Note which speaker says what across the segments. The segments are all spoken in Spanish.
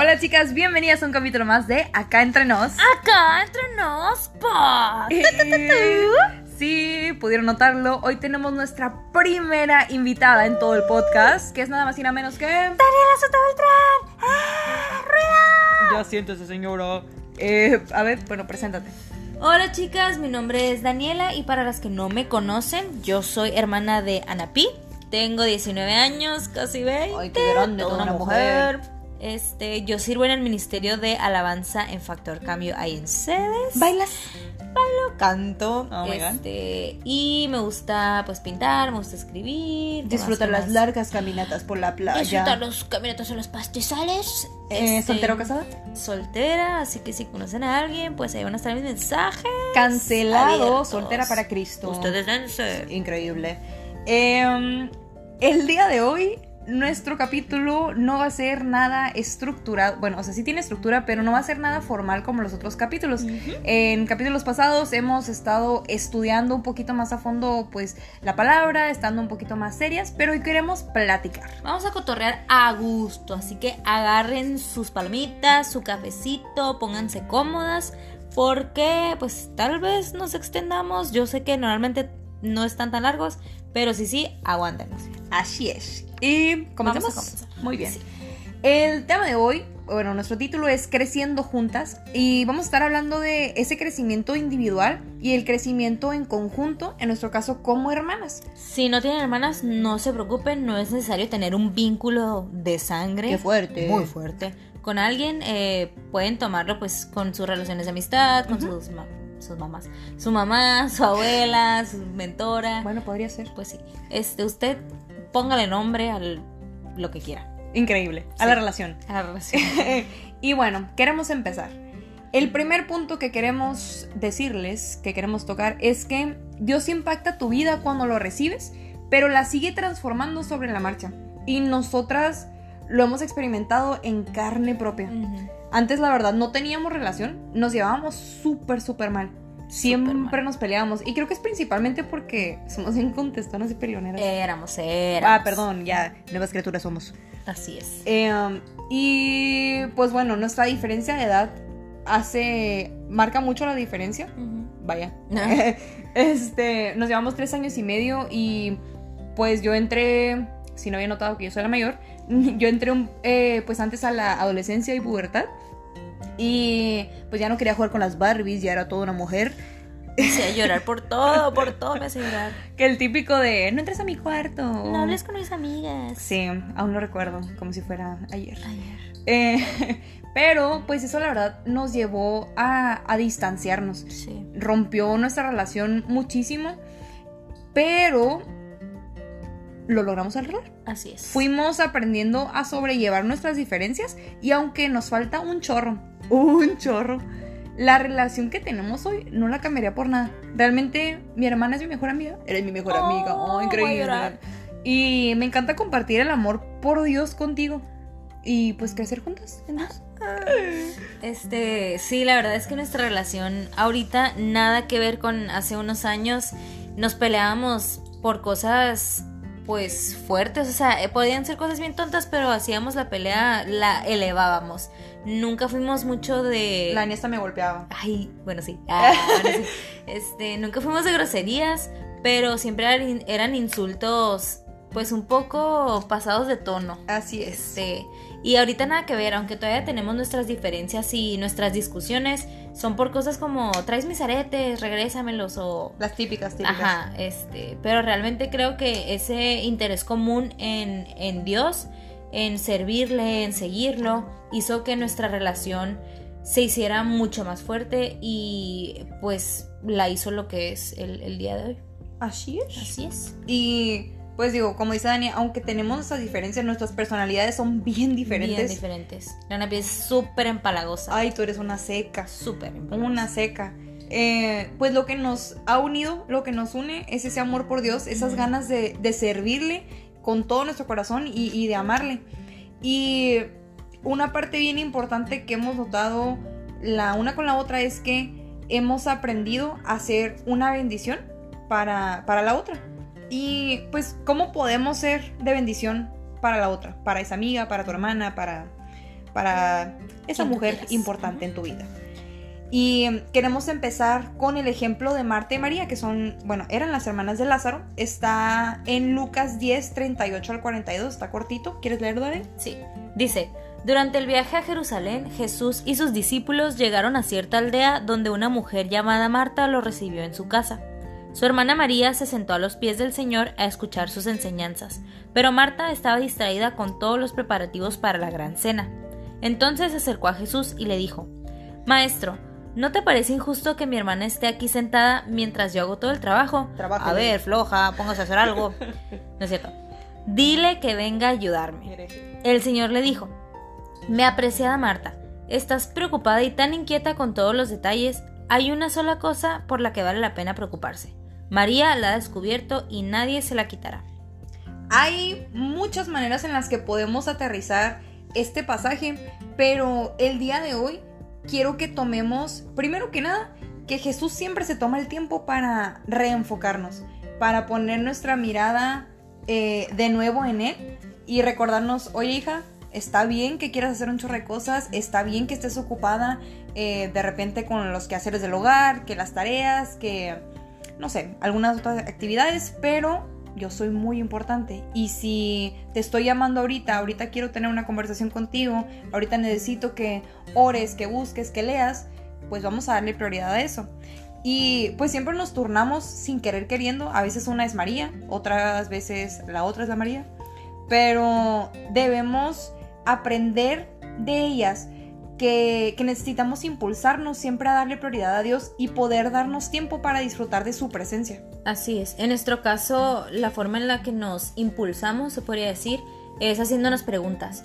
Speaker 1: Hola chicas, bienvenidas a un capítulo más de Acá Entre Nos.
Speaker 2: Acá entre nos, pa.
Speaker 1: Eh, Sí, pudieron notarlo. Hoy tenemos nuestra primera invitada en todo el podcast, que es nada más y nada menos que...
Speaker 2: Daniela Soto Beltrán. ¡Ah, rueda!
Speaker 1: Ya siéntese, señora. Eh, a ver, bueno, preséntate.
Speaker 2: Hola chicas, mi nombre es Daniela y para las que no me conocen, yo soy hermana de Anapi. Tengo 19 años, casi 20.
Speaker 1: Ay, qué grande,
Speaker 2: toda una mujer. Este, yo sirvo en el Ministerio de Alabanza en Factor Cambio ahí en sedes.
Speaker 1: ¿Bailas?
Speaker 2: Bailo, canto.
Speaker 1: Oh
Speaker 2: este, y me gusta pues pintar, me gusta escribir. ¿qué
Speaker 1: Disfrutar las largas caminatas por la playa.
Speaker 2: Disfrutar los caminatos en los pastizales.
Speaker 1: Eh,
Speaker 2: Este,
Speaker 1: ¿Soltero o casada?
Speaker 2: Soltera, así que si conocen a alguien, pues ahí van a estar mis mensajes.
Speaker 1: Cancelado,
Speaker 2: abiertos.
Speaker 1: soltera para Cristo.
Speaker 2: Ustedes dense.
Speaker 1: Increíble. Eh, el día de hoy, nuestro capítulo no va a ser nada estructurado. Bueno, o sea, sí tiene estructura, pero no va a ser nada formal como los otros capítulos. En capítulos pasados hemos estado estudiando un poquito más a fondo, pues, la palabra, estando un poquito más serias, pero hoy queremos platicar.
Speaker 2: Vamos a cotorrear a gusto, así que agarren sus palomitas, su cafecito, pónganse cómodas, porque pues tal vez nos extendamos. Yo sé que normalmente no están tan largos, pero sí, sí, aguántenos.
Speaker 1: Así es. Y comenzamos.
Speaker 2: Vamos a comenzar.
Speaker 1: Muy bien.
Speaker 2: Sí.
Speaker 1: El tema de hoy, bueno, nuestro título es Creciendo Juntas y vamos a estar hablando de ese crecimiento individual y el crecimiento en conjunto, en nuestro caso como hermanas.
Speaker 2: Si no tienen hermanas, no se preocupen, no es necesario tener un vínculo de sangre.
Speaker 1: Qué fuerte.
Speaker 2: Muy fuerte. Con alguien eh, pueden tomarlo pues con sus relaciones de amistad, con sus, ma- sus mamás. Su mamá, su abuela, su mentora.
Speaker 1: Bueno, podría ser.
Speaker 2: Pues sí. Este, usted póngale nombre a lo que quiera.
Speaker 1: Increíble. A
Speaker 2: Sí.
Speaker 1: la relación.
Speaker 2: A la relación.
Speaker 1: y bueno, queremos empezar. El primer punto que queremos decirles, que queremos tocar, es que Dios impacta tu vida cuando lo recibes, pero la sigue transformando sobre la marcha. Y nosotras lo hemos experimentado en carne propia.
Speaker 2: Ujú.
Speaker 1: Antes, la verdad, no teníamos relación, nos llevábamos súper, súper mal. Siempre
Speaker 2: mal.
Speaker 1: nos peleábamos. Y creo que es principalmente porque somos bien contestonas y peleoneras.
Speaker 2: Éramos, éramos.
Speaker 1: ah, perdón, ya, nuevas criaturas somos.
Speaker 2: Así es.
Speaker 1: Eh, um, y pues bueno, nuestra diferencia de edad hace. marca mucho la diferencia. Vaya.
Speaker 2: Ah.
Speaker 1: este. Nos llevamos tres años y medio. Y pues yo entré. Si no había notado que yo soy la mayor. Yo entré un- eh, pues antes a la adolescencia y pubertad. Y pues ya no quería jugar con las Barbies, ya era toda una mujer.
Speaker 2: Me hacía llorar por todo, por todo me hacía llorar.
Speaker 1: Que el típico de no entres a mi cuarto.
Speaker 2: No hables con mis amigas.
Speaker 1: Sí, aún lo recuerdo, como si fuera ayer.
Speaker 2: Ayer.
Speaker 1: Eh, pero pues eso la verdad nos llevó a, a distanciarnos.
Speaker 2: Sí.
Speaker 1: Rompió nuestra relación muchísimo, pero lo logramos arreglar.
Speaker 2: Así es.
Speaker 1: Fuimos aprendiendo a sobrellevar nuestras diferencias y aunque nos falta un chorro, un chorro, la relación que tenemos hoy no la cambiaría por nada. Realmente mi hermana es mi mejor amiga. Eres mi mejor
Speaker 2: Oh,
Speaker 1: amiga. Oh,
Speaker 2: a
Speaker 1: increíble. Y me encanta compartir el amor por Dios contigo. Y pues crecer juntas.
Speaker 2: Este, sí, la verdad es que nuestra relación ahorita nada que ver con hace unos años. Nos peleábamos por cosas pues fuertes, o sea, eh, podían ser cosas bien tontas, pero hacíamos la pelea, la elevábamos. Nunca fuimos mucho de
Speaker 1: La niesta me golpeaba.
Speaker 2: Ay, bueno, sí. Ah, bueno, sí. Este, nunca fuimos de groserías, pero siempre eran, eran insultos, pues un poco pasados de tono.
Speaker 1: Así es.
Speaker 2: Este, y ahorita nada que ver, aunque todavía tenemos nuestras diferencias y nuestras discusiones, son por cosas como traes mis aretes, regrésamelos o
Speaker 1: Las típicas, típicas.
Speaker 2: Ajá, este, pero realmente creo que ese interés común en, en Dios, en servirle, en seguirlo, hizo que nuestra relación se hiciera mucho más fuerte y pues la hizo lo que es el, el día de hoy.
Speaker 1: Así es.
Speaker 2: Así es.
Speaker 1: Y pues digo, como dice Dani, aunque tenemos nuestras diferencias, nuestras personalidades son bien diferentes.
Speaker 2: Bien diferentes. La Napi es súper empalagosa.
Speaker 1: Ay, tú eres una seca.
Speaker 2: Súper empalagosa.
Speaker 1: Una seca. Eh, pues lo que nos ha unido, lo que nos une es ese amor por Dios, esas ganas de, de servirle con todo nuestro corazón y, y de amarle. Y una parte bien importante que hemos notado la una con la otra es que hemos aprendido a ser una bendición para, para la otra. Y pues, ¿cómo podemos ser de bendición para la otra? Para esa amiga, para tu hermana, para, para esa mujer importante en tu vida. Y queremos empezar con el ejemplo de Marta y María, que son, bueno, eran las hermanas de Lázaro. Está en Lucas 10, 38 al 42, está cortito. ¿Quieres leerlo, Dani?
Speaker 2: Sí. Dice, durante el viaje a Jerusalén, Jesús y sus discípulos llegaron a cierta aldea donde una mujer llamada Marta lo recibió en su casa. Su hermana María se sentó a los pies del Señor a escuchar sus enseñanzas, pero Marta estaba distraída con todos los preparativos para la gran cena. Entonces se acercó a Jesús y le dijo, Maestro, ¿no te parece injusto que mi hermana esté aquí sentada mientras yo hago todo el trabajo? a ver, floja, póngase a hacer algo. no es cierto. Dile que venga a ayudarme. El Señor le dijo, Mi apreciada Marta, estás preocupada y tan inquieta con todos los detalles. Hay una sola cosa por la que vale la pena preocuparse. María la ha descubierto y nadie se la quitará.
Speaker 1: Hay muchas maneras en las que podemos aterrizar este pasaje, pero el día de hoy quiero que tomemos, primero que nada, que Jesús siempre se toma el tiempo para reenfocarnos, para poner nuestra mirada eh, de nuevo en Él y recordarnos, oye hija, está bien que quieras hacer un chorro de cosas, está bien que estés ocupada eh, de repente con los quehaceres del hogar, que las tareas, que, no sé, algunas otras actividades, pero yo soy muy importante. Y si te estoy llamando ahorita, ahorita quiero tener una conversación contigo, ahorita necesito que ores, que busques, que leas, pues vamos a darle prioridad a eso. Y pues siempre nos turnamos sin querer queriendo. A veces una es María, otras veces la otra es la María. Pero debemos aprender de ellas que, necesitamos impulsarnos siempre a darle prioridad a Dios y poder darnos tiempo para disfrutar de su presencia.
Speaker 2: Así es. En nuestro caso, la forma en la que nos impulsamos, se podría decir, es haciéndonos preguntas.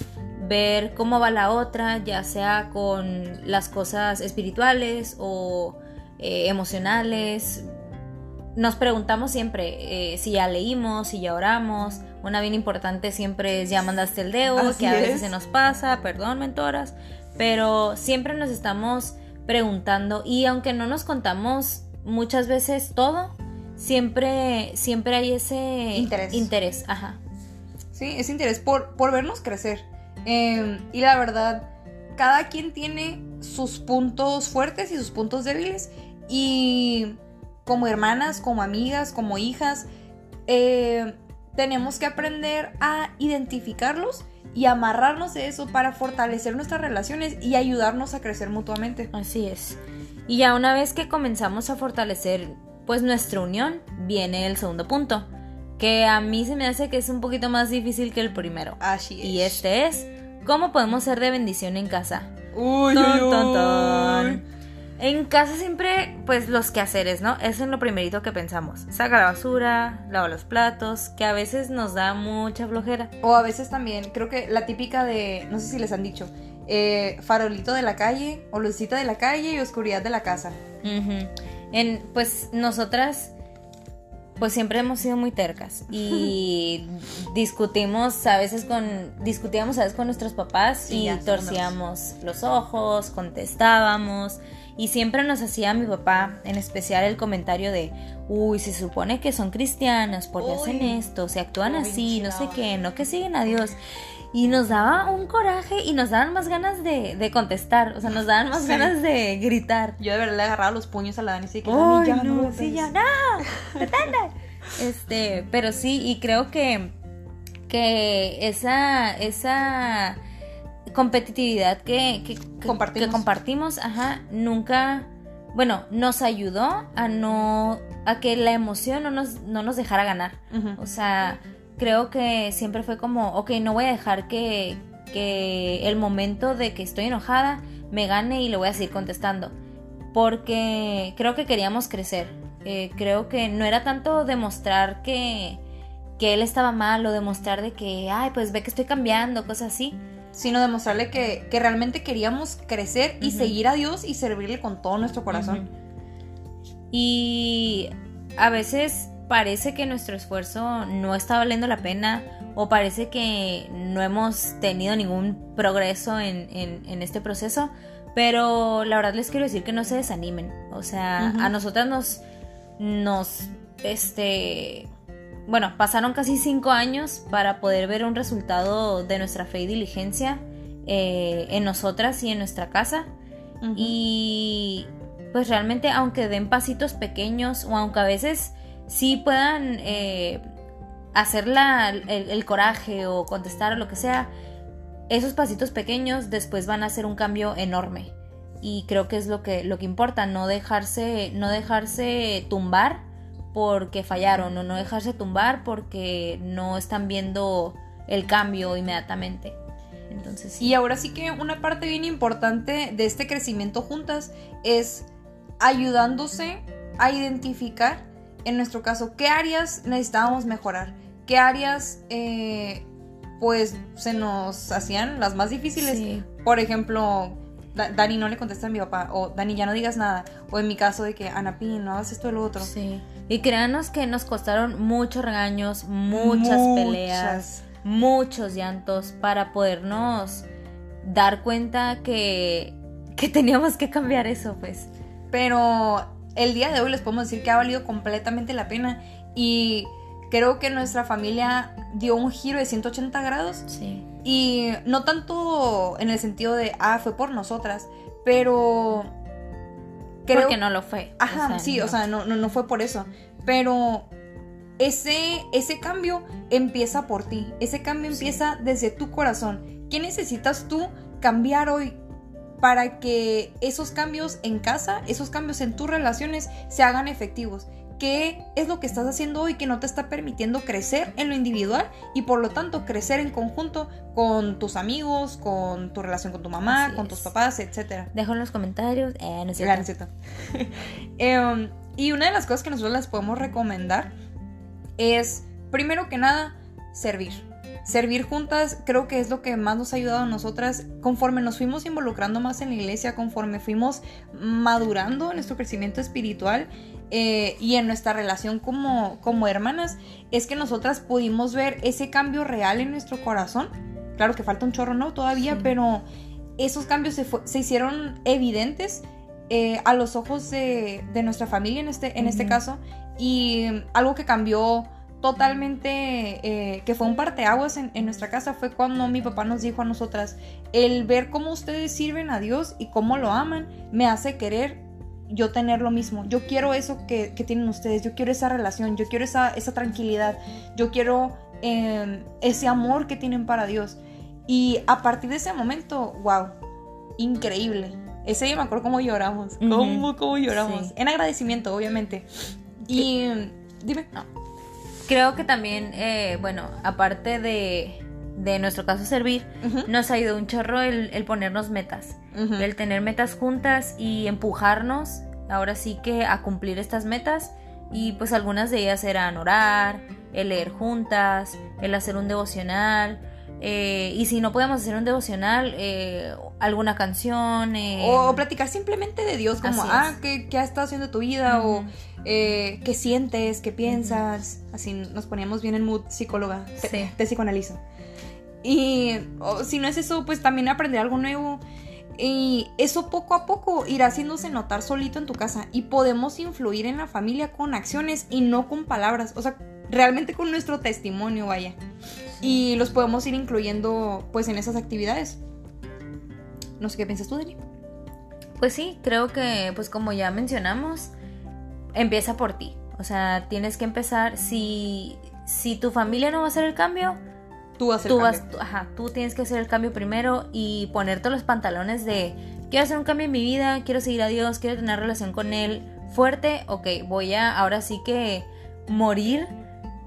Speaker 2: Ver cómo va la otra, ya sea con las cosas espirituales o eh, emocionales. Nos preguntamos siempre eh, si ya leímos, si ya oramos. Una bien importante siempre es ya mandaste el dedo, que a veces se nos pasa, perdón, mentoras pero siempre nos estamos preguntando y aunque no nos contamos muchas veces todo, siempre, siempre hay ese
Speaker 1: interés.
Speaker 2: interés ajá.
Speaker 1: Sí, ese interés por, por vernos crecer. Em, y la verdad, cada quien tiene sus puntos fuertes y sus puntos débiles. Y como hermanas, como amigas, como hijas, eh, tenemos que aprender a identificarlos y amarrarnos de eso para fortalecer nuestras relaciones y ayudarnos a crecer mutuamente.
Speaker 2: Así es. Y ya una vez que comenzamos a fortalecer pues nuestra unión, viene el segundo punto, que a mí se me hace que es un poquito más difícil que el primero.
Speaker 1: Así es.
Speaker 2: Y este es, ¿cómo podemos ser de bendición en casa?
Speaker 1: Uy, uy,
Speaker 2: en casa siempre, pues los quehaceres, ¿no? Es en lo primerito que pensamos. Saca la basura, lava los platos, que a veces nos da mucha flojera.
Speaker 1: O a veces también, creo que la típica de, no sé si les han dicho, eh, farolito de la calle, o lucita de la calle y oscuridad de la casa.
Speaker 2: en, pues nosotras, pues siempre hemos sido muy tercas y discutimos a veces con, discutíamos a veces con nuestros papás y torcíamos los ojos, contestábamos. Y siempre nos hacía mi papá, en especial el comentario de, uy, se supone que son cristianas porque hacen esto, se actúan así, no sé qué, no que siguen a Dios. Y nos daba un coraje y nos daban más ganas de, contestar, o sea, nos daban más ganas de gritar.
Speaker 1: Yo de verdad le agarraba los puños a la Dani y que
Speaker 2: ya, no, sí, ya, no, Este, pero sí, y creo que, que esa, esa competitividad que, que, compartimos. ajá, nunca, bueno, nos ayudó a no, a que la emoción no nos, no nos dejara ganar. O sea, creo que siempre fue como, ok, no voy a dejar que, que el momento de que estoy enojada me gane y le voy a seguir contestando. Porque creo que queríamos crecer. Eh, creo que no era tanto demostrar que, que él estaba mal o demostrar de que, ay, pues ve que estoy cambiando, cosas así
Speaker 1: sino demostrarle que, realmente queríamos crecer y seguir a Dios y servirle con todo nuestro corazón.
Speaker 2: Y a veces parece que nuestro esfuerzo no está valiendo la pena o parece que no hemos tenido ningún progreso en, este proceso, pero la verdad les quiero decir que no se desanimen. O sea, a nosotras nos, nos, este, bueno, pasaron casi cinco años para poder ver un resultado de nuestra fe y diligencia eh, en nosotras y en nuestra casa. Y pues realmente aunque den pasitos pequeños o aunque a veces sí puedan eh, hacer el, coraje o contestar o lo que sea, esos pasitos pequeños después van a hacer un cambio enorme. Y creo que es lo que, lo que importa, no dejarse, no dejarse tumbar porque fallaron o no dejarse tumbar porque no están viendo el cambio inmediatamente. Entonces,
Speaker 1: Y ahora sí que una parte bien importante de este crecimiento juntas es ayudándose a identificar, en nuestro caso, qué áreas necesitábamos mejorar, qué áreas eh, pues se nos hacían las más difíciles. Por ejemplo, Dani no le contesta a mi papá, o Dani ya no digas nada, o en mi caso de que Ana no hagas esto o lo otro.
Speaker 2: Sí. Y créanos que nos costaron muchos regaños, muchas, peleas, muchos llantos para podernos dar cuenta que, que teníamos que cambiar eso, pues.
Speaker 1: Pero el día de hoy les podemos decir que ha valido completamente la pena y creo que nuestra familia dio un giro de 180 grados.
Speaker 2: Sí.
Speaker 1: Y no tanto en el sentido de, ah, fue por nosotras, pero...
Speaker 2: Creo... Porque no lo fue.
Speaker 1: Ajá, sí, o sea, no, no, fue por eso. Pero ese, ese cambio empieza por ti. Ese cambio empieza desde tu corazón. ¿Qué necesitas tú cambiar hoy para que esos cambios en casa, esos cambios en tus relaciones se hagan efectivos? Qué es lo que estás haciendo hoy que no te está permitiendo crecer en lo individual y por lo tanto crecer en conjunto con tus amigos, con tu relación con tu mamá, con tus papás, etc.
Speaker 2: Dejo en los comentarios. Eh, no
Speaker 1: em, y una de las cosas que nosotros les podemos recomendar es, primero que nada, servir servir juntas creo que es lo que más nos ha ayudado a nosotras conforme nos fuimos involucrando más en la iglesia, conforme fuimos madurando en nuestro crecimiento espiritual eh, y en nuestra relación como, como hermanas, es que nosotras pudimos ver ese cambio real en nuestro corazón. Claro que falta un chorro, ¿no? Todavía, pero esos cambios se, se hicieron evidentes eh, a los ojos de, de, nuestra familia en este, en este caso y algo que cambió totalmente, eh, que fue un parteaguas en, en nuestra casa, fue cuando mi papá nos dijo a nosotras, el ver cómo ustedes sirven a Dios y cómo lo aman, me hace querer yo tener lo mismo. Yo quiero eso que, tienen ustedes, yo quiero esa relación, yo quiero esa, esa tranquilidad, yo quiero em, ese amor que tienen para Dios. Y a partir de ese momento, wow, increíble. Ese día me acuerdo cómo lloramos, cómo, lloramos. En agradecimiento, obviamente. Y dime, no
Speaker 2: creo que también, eh, bueno, aparte de, de nuestro caso servir, nos ha ido un chorro el, ponernos metas, el tener metas juntas y empujarnos, ahora sí que a cumplir estas metas. Y pues algunas de ellas eran orar, el leer juntas, el hacer un devocional. Eh, y si no podemos hacer un devocional, eh, alguna canción.
Speaker 1: o platicar simplemente de Dios, como, ah, ¿qué, ¿qué, has estado haciendo tu vida? O eh, qué sientes, qué piensas. Así nos poníamos bien en mood psicóloga. Te, psicoanalizo. Y si no es eso, pues también aprender algo nuevo. Y eso poco a poco irá haciéndose notar solito en tu casa. Y podemos influir en la familia con acciones y no con palabras. O sea, realmente con nuestro testimonio, vaya. Y los podemos ir incluyendo pues en esas actividades. No sé qué piensas tú, Dani.
Speaker 2: Pues sí, creo que pues como ya mencionamos, empieza por ti. O sea, tienes que empezar. Si, si tu familia no va a hacer el cambio,
Speaker 1: tú, vas,
Speaker 2: ajá, tú tienes que hacer el cambio primero y ponerte los pantalones de quiero hacer un cambio en mi vida, quiero seguir a Dios, quiero tener relación con Él fuerte. Ok, voy a ahora sí que morir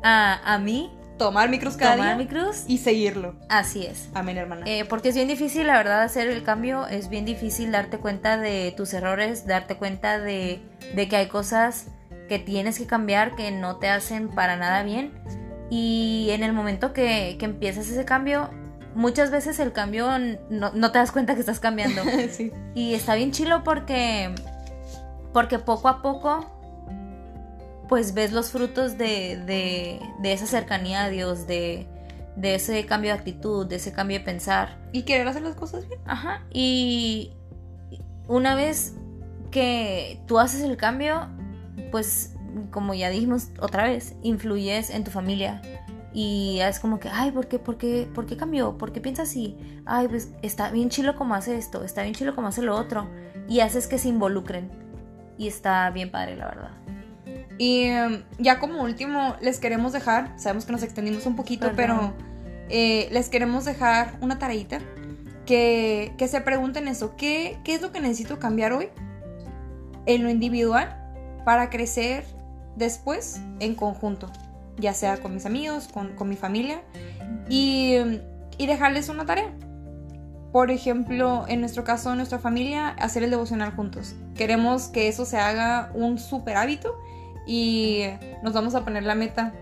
Speaker 2: a, a mí
Speaker 1: tomar mi cruz cada
Speaker 2: tomar mi cruz
Speaker 1: y seguirlo.
Speaker 2: Así es.
Speaker 1: Amén, hermana.
Speaker 2: Eh, porque es bien difícil, la verdad, hacer el cambio. Es bien difícil darte cuenta de tus errores, darte cuenta de, de que hay cosas que tienes que cambiar que no te hacen para nada bien. Y en el momento que, que empiezas ese cambio, muchas veces el cambio no, no, te das cuenta que estás cambiando.
Speaker 1: sí.
Speaker 2: Y está bien chilo porque, porque poco a poco pues ves los frutos de, de, de esa cercanía a Dios, de, de, ese cambio de actitud, de ese cambio de pensar.
Speaker 1: Y querer hacer las cosas bien.
Speaker 2: Ajá. Y una vez que tú haces el cambio, pues como ya dijimos otra vez, influyes en tu familia Y es como que, ay, ¿por qué, por qué, por qué cambió? ¿Por qué piensa así? Ay, pues está bien chilo como hace esto, está bien chilo como hace lo otro. Y haces que se involucren. Y está bien padre, la verdad.
Speaker 1: Y em, ya como último, les queremos dejar, sabemos que nos extendimos un poquito,
Speaker 2: Perdón.
Speaker 1: pero eh, les queremos dejar una tareita que, que se pregunten eso, ¿qué, ¿qué es lo que necesito cambiar hoy en lo individual para crecer después en conjunto? Ya sea con mis amigos, con, con mi familia, y, em, y dejarles una tarea. Por ejemplo, en nuestro caso, nuestra familia, hacer el devocional juntos. Queremos que eso se haga un super hábito y nos vamos a poner la meta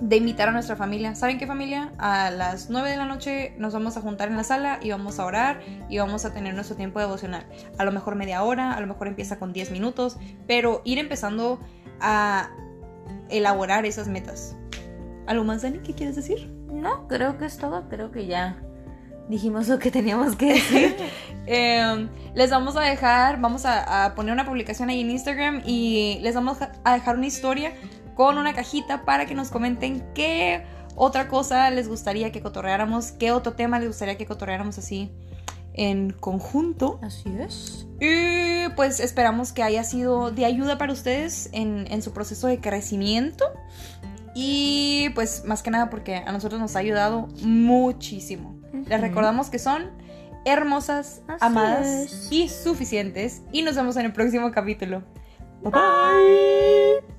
Speaker 1: de invitar a nuestra familia. ¿Saben qué familia? A las 9 de la noche nos vamos a juntar en la sala y vamos a orar y vamos a tener nuestro tiempo devocional. A lo mejor media hora, a lo mejor empieza con 10 minutos, pero ir empezando a elaborar esas metas. ¿Algo más, Dani? ¿Qué quieres decir?
Speaker 2: No, creo que es todo. Creo que ya dijimos lo que teníamos que decir.
Speaker 1: Eh, les vamos a dejar, vamos a, a poner una publicación ahí en Instagram y les vamos a dejar una historia con una cajita para que nos comenten qué otra cosa les gustaría que cotorreáramos, qué otro tema les gustaría que cotorreáramos así en conjunto.
Speaker 2: Así es.
Speaker 1: Y pues esperamos que haya sido de ayuda para ustedes en, en su proceso de crecimiento. Y pues más que nada porque a nosotros nos ha ayudado muchísimo. Les recordamos que son hermosas,
Speaker 2: Así
Speaker 1: amadas
Speaker 2: es.
Speaker 1: y suficientes. Y nos vemos en el próximo capítulo. Bye bye.